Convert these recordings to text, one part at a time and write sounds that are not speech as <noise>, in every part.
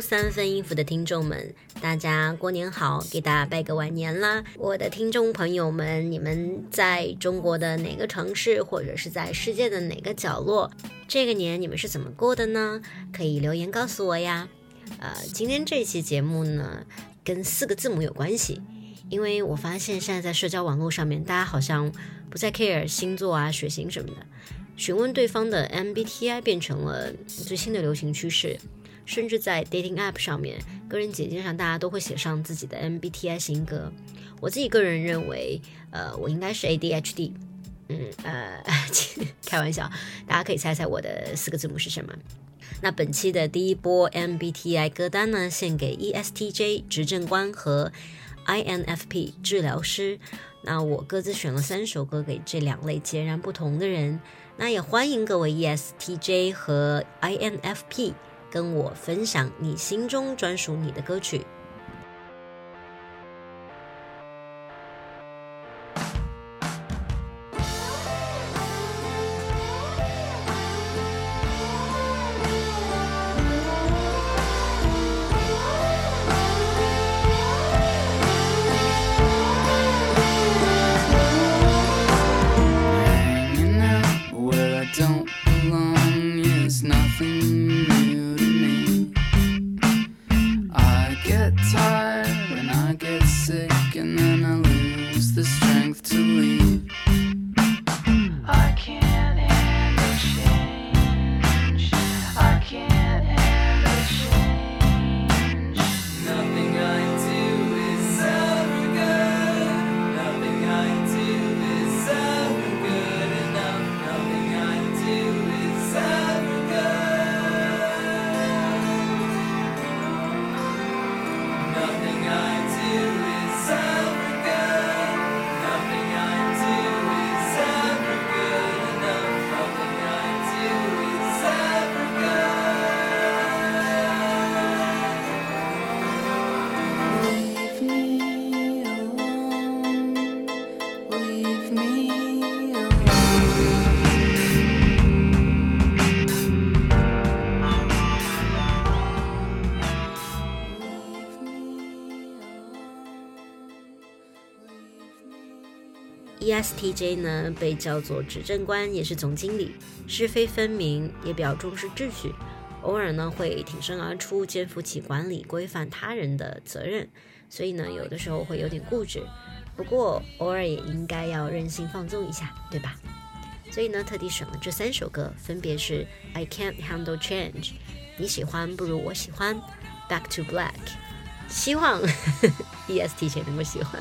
三分音符的听众们，大家过年好，给大家拜个晚年啦！我的听众朋友们，你们在中国的哪个城市，或者是在世界的哪个角落，这个年你们是怎么过的呢？可以留言告诉我呀。呃，今天这期节目呢，跟四个字母有关系，因为我发现现在在社交网络上面，大家好像不再 care 星座啊、血型什么的，询问对方的 MBTI 变成了最新的流行趋势。甚至在 dating app 上面，个人简介上大家都会写上自己的 MBTI 型格。我自己个人认为，呃，我应该是 ADHD。嗯，呃，<laughs> 开玩笑，大家可以猜猜我的四个字母是什么。那本期的第一波 MBTI 歌单呢，献给 ESTJ 执政官和 INFP 治疗师。那我各自选了三首歌给这两类截然不同的人。那也欢迎各位 ESTJ 和 INFP。跟我分享你心中专属你的歌曲。ESTJ 呢，被叫做执政官，也是总经理，是非分明，也比较重视秩序，偶尔呢会挺身而出，肩负起管理、规范他人的责任，所以呢，有的时候会有点固执，不过偶尔也应该要任性放纵一下，对吧？所以呢，特地选了这三首歌，分别是 I Can't Handle Change，你喜欢不如我喜欢，Back to Black，希望 <laughs> ESTJ 能够喜欢。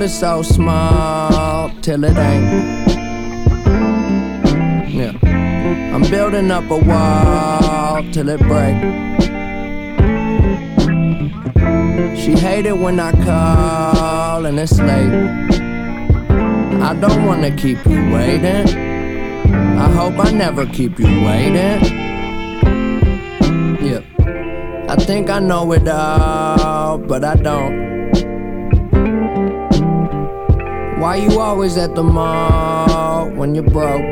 Is so small till it ain't. Yeah. I'm building up a wall till it break. She hated when I call and it's late. I don't wanna keep you waiting. I hope I never keep you waiting. Yeah. I think I know it all, but I don't. Why you always at the mall when you're broke?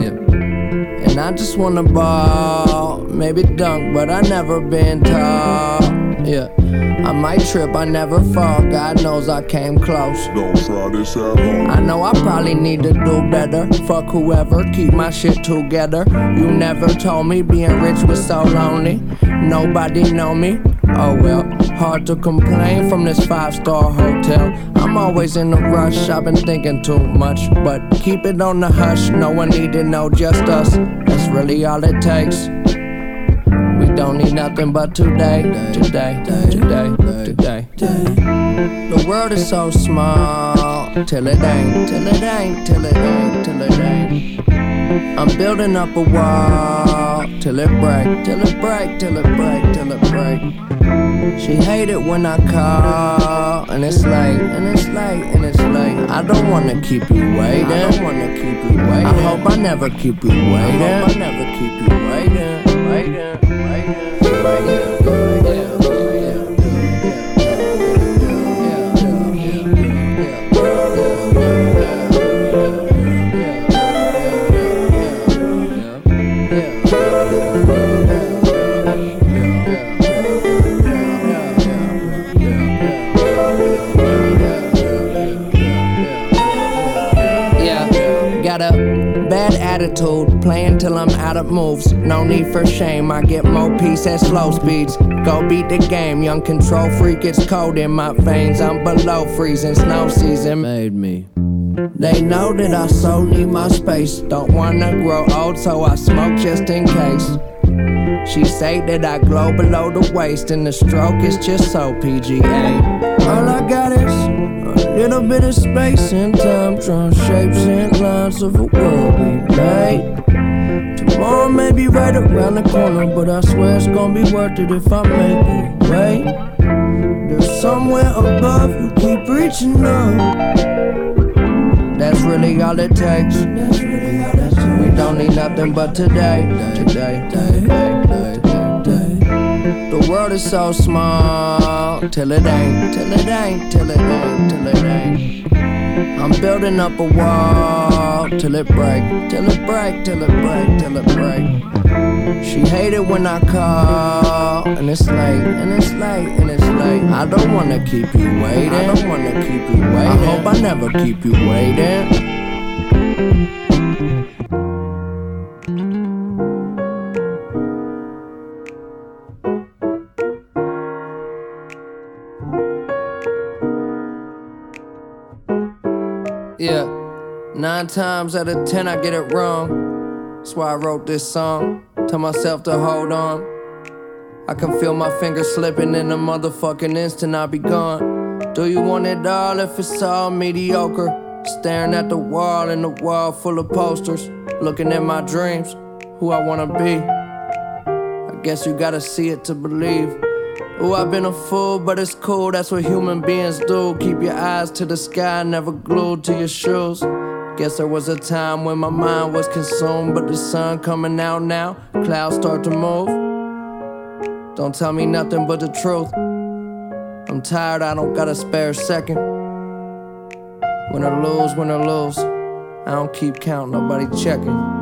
Yeah. And I just wanna ball, maybe dunk, but I never been tall. Yeah. I might trip, I never fall. God knows I came close. Don't try this at home. I know I probably need to do better. Fuck whoever, keep my shit together. You never told me being rich was so lonely. Nobody know me. Oh well, hard to complain from this five star hotel. I'm always in a rush, I've been thinking too much. But keep it on the hush, no one need to know, just us. That's really all it takes. We don't need nothing but today, today, today, today. Today. The world is so small till it ain't, till it ain't, till it ain't, till it ain't. I'm building up a wall till it break, till it break, till it break, till it break. She hate it when I call and it's late, and it's late, and it's late. I don't wanna keep you waiting. I don't wanna keep you waiting. I hope I never keep you waiting. I hope I never keep you waiting, waiting, waiting, waiting. Attitude, playing till I'm out of moves. No need for shame, I get more peace at slow speeds. Go beat the game, young control freak, it's cold in my veins. I'm below freezing, snow season made me. They know that I so need my space. Don't wanna grow old, so I smoke just in case. She say that I glow below the waist, and the stroke is just so PGA. All I got is a little bit of space and time, drawing shapes and lines of a world we made. Tomorrow may be right around the corner, but I swear it's gonna be worth it if I make it. Wait, there's somewhere above you keep reaching up. That's really all it takes. Don't need nothing but today. The world is so small till it ain't, till it ain't, till it ain't, till it ain't. I'm building up a wall till it break, till it break, till it break, till it break. She hated when I call, and it's late, and it's late, and it's late. I don't wanna keep you waiting. I don't wanna keep you waiting. I hope I never keep you waiting. Nine times out of ten I get it wrong. That's why I wrote this song. Tell myself to hold on. I can feel my fingers slipping in a motherfucking instant, I'll be gone. Do you want it all if it's all mediocre? Staring at the wall and the wall full of posters. Looking at my dreams, who I wanna be. I guess you gotta see it to believe. Ooh, I've been a fool, but it's cool, that's what human beings do. Keep your eyes to the sky, never glued to your shoes. Guess there was a time when my mind was consumed, but the sun coming out now, clouds start to move. Don't tell me nothing but the truth. I'm tired, I don't got a spare second. When I lose, when I lose, I don't keep count, nobody checking.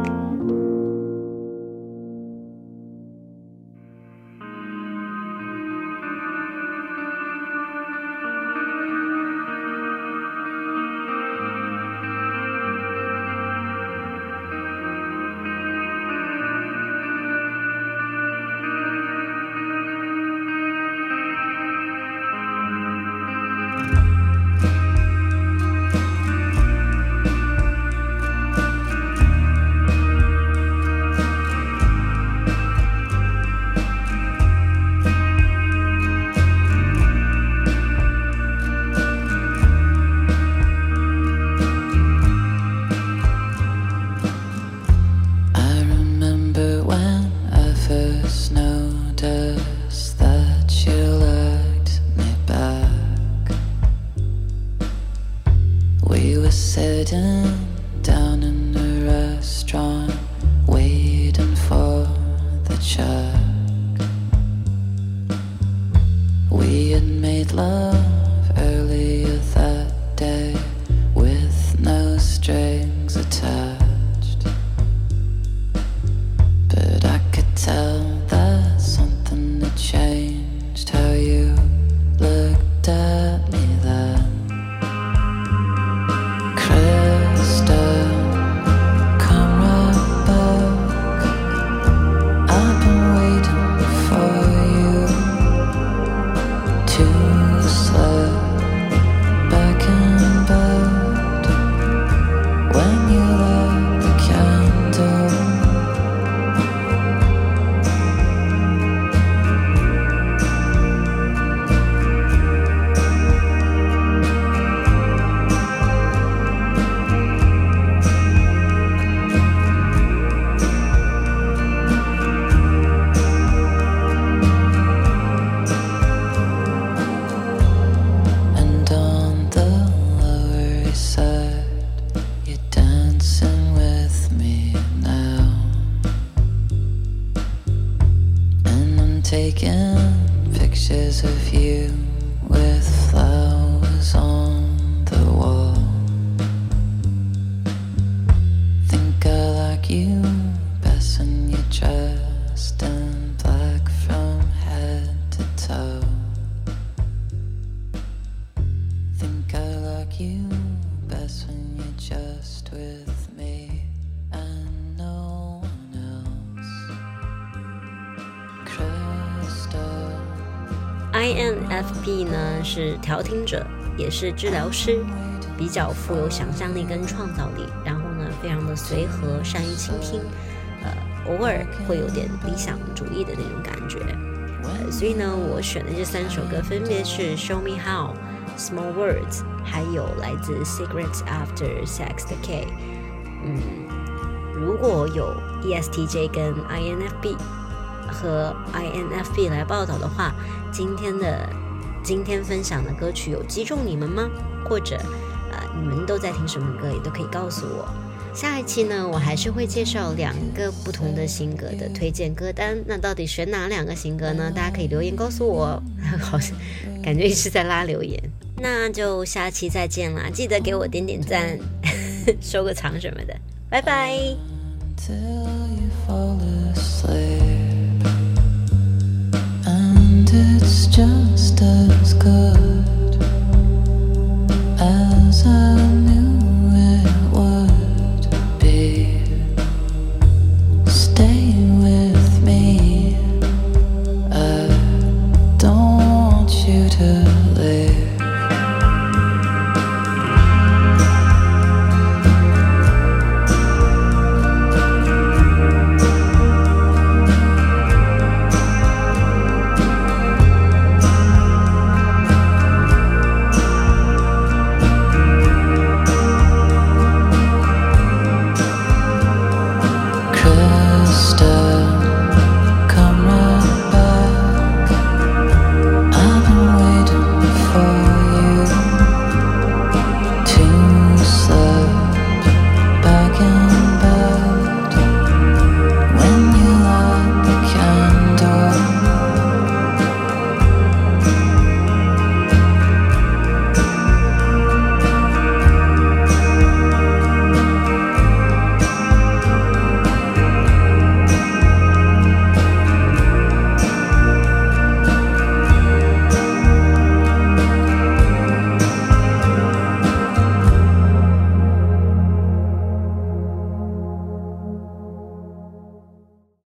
INFP 呢是调停者，也是治疗师，比较富有想象力跟创造力，然后呢非常的随和，善于倾听，呃，偶尔会有点理想主义的那种感觉。呃，所以呢，我选的这三首歌分别是《Show Me How》、《Small Words》，还有来自《Secrets After Sex》的 K。嗯，如果有 ESTJ 跟 INFP 和 INFP 来报道的话，今天的今天分享的歌曲有击中你们吗？或者呃，你们都在听什么歌，也都可以告诉我。下一期呢，我还是会介绍两个不同的新歌的推荐歌单。那到底选哪两个新歌呢？大家可以留言告诉我。<laughs> 好像感觉一直在拉留言。那就下期再见啦！记得给我点点赞，<laughs> 收个藏什么的。拜拜。Till you fall it's just as good as I.